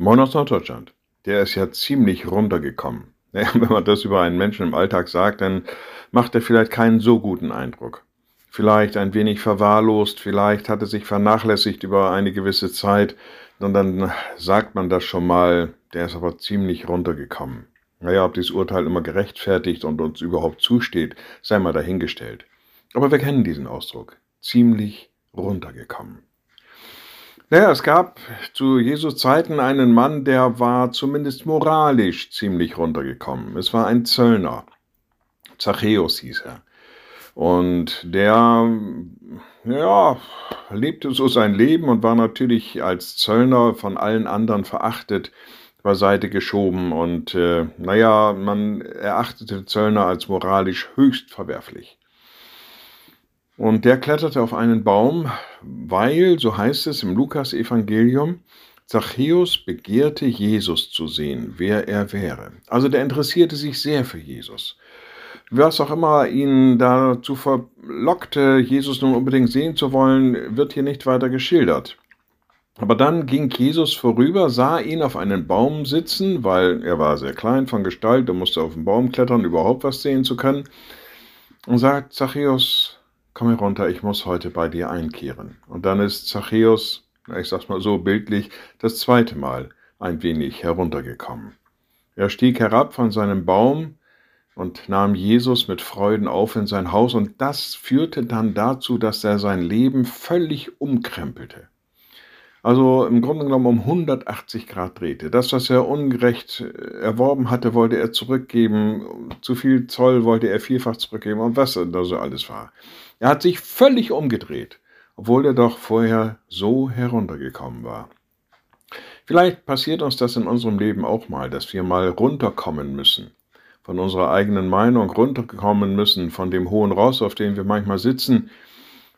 Moin aus Norddeutschland. Der ist ja ziemlich runtergekommen. Ja, wenn man das über einen Menschen im Alltag sagt, dann macht er vielleicht keinen so guten Eindruck. Vielleicht ein wenig verwahrlost, vielleicht hat er sich vernachlässigt über eine gewisse Zeit, und dann sagt man das schon mal, der ist aber ziemlich runtergekommen. Naja, ob dieses Urteil immer gerechtfertigt und uns überhaupt zusteht, sei mal dahingestellt. Aber wir kennen diesen Ausdruck. Ziemlich runtergekommen. Naja, es gab zu Jesus Zeiten einen Mann, der war zumindest moralisch ziemlich runtergekommen. Es war ein Zöllner. Zachäus hieß er. Und der, ja, lebte so sein Leben und war natürlich als Zöllner von allen anderen verachtet, beiseite geschoben. Und äh, naja, man erachtete Zöllner als moralisch höchst verwerflich. Und der kletterte auf einen Baum, weil, so heißt es im Lukas-Evangelium, Zachäus begehrte Jesus zu sehen, wer er wäre. Also der interessierte sich sehr für Jesus. Was auch immer ihn dazu verlockte, Jesus nun unbedingt sehen zu wollen, wird hier nicht weiter geschildert. Aber dann ging Jesus vorüber, sah ihn auf einen Baum sitzen, weil er war sehr klein von Gestalt, er musste auf den Baum klettern, überhaupt was sehen zu können, und sagt, Zachäus, komm herunter, ich muss heute bei dir einkehren. Und dann ist Zachäus, ich sag's mal so bildlich, das zweite Mal ein wenig heruntergekommen. Er stieg herab von seinem Baum und nahm Jesus mit Freuden auf in sein Haus und das führte dann dazu, dass er sein Leben völlig umkrempelte. Also im Grunde genommen um 180 Grad drehte. Das, was er ungerecht erworben hatte, wollte er zurückgeben. Zu viel Zoll wollte er vielfach zurückgeben und was da so alles war. Er hat sich völlig umgedreht, obwohl er doch vorher so heruntergekommen war. Vielleicht passiert uns das in unserem Leben auch mal, dass wir mal runterkommen müssen, von unserer eigenen Meinung runterkommen müssen, von dem hohen Ross, auf dem wir manchmal sitzen.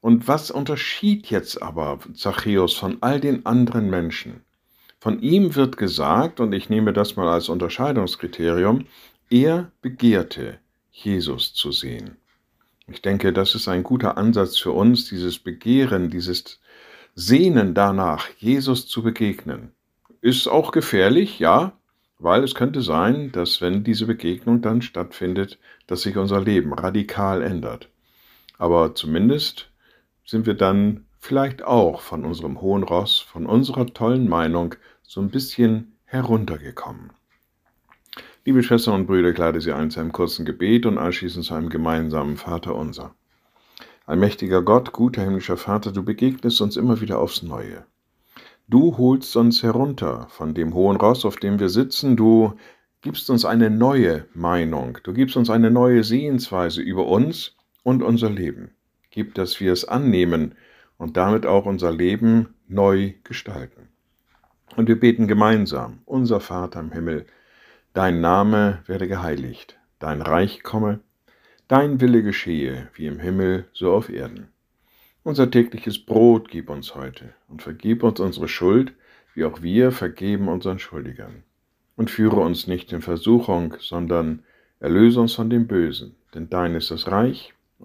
Und was unterschied jetzt aber Zachäus von all den anderen Menschen? Von ihm wird gesagt, und ich nehme das mal als Unterscheidungskriterium, er begehrte, Jesus zu sehen. Ich denke, das ist ein guter Ansatz für uns, dieses Begehren, dieses Sehnen danach, Jesus zu begegnen. Ist auch gefährlich, ja, weil es könnte sein, dass wenn diese Begegnung dann stattfindet, dass sich unser Leben radikal ändert. Aber zumindest sind wir dann vielleicht auch von unserem hohen Ross, von unserer tollen Meinung so ein bisschen heruntergekommen. Liebe Schwestern und Brüder, ich lade Sie ein zu einem kurzen Gebet und anschließend zu einem gemeinsamen Vater unser. Allmächtiger Gott, guter himmlischer Vater, du begegnest uns immer wieder aufs Neue. Du holst uns herunter von dem hohen Ross, auf dem wir sitzen, du gibst uns eine neue Meinung, du gibst uns eine neue Sehensweise über uns und unser Leben. Gib, dass wir es annehmen und damit auch unser Leben neu gestalten. Und wir beten gemeinsam, unser Vater im Himmel, Dein Name werde geheiligt, dein Reich komme, dein Wille geschehe, wie im Himmel, so auf Erden. Unser tägliches Brot gib uns heute und vergib uns unsere Schuld, wie auch wir vergeben unseren Schuldigern. Und führe uns nicht in Versuchung, sondern erlöse uns von dem Bösen, denn dein ist das Reich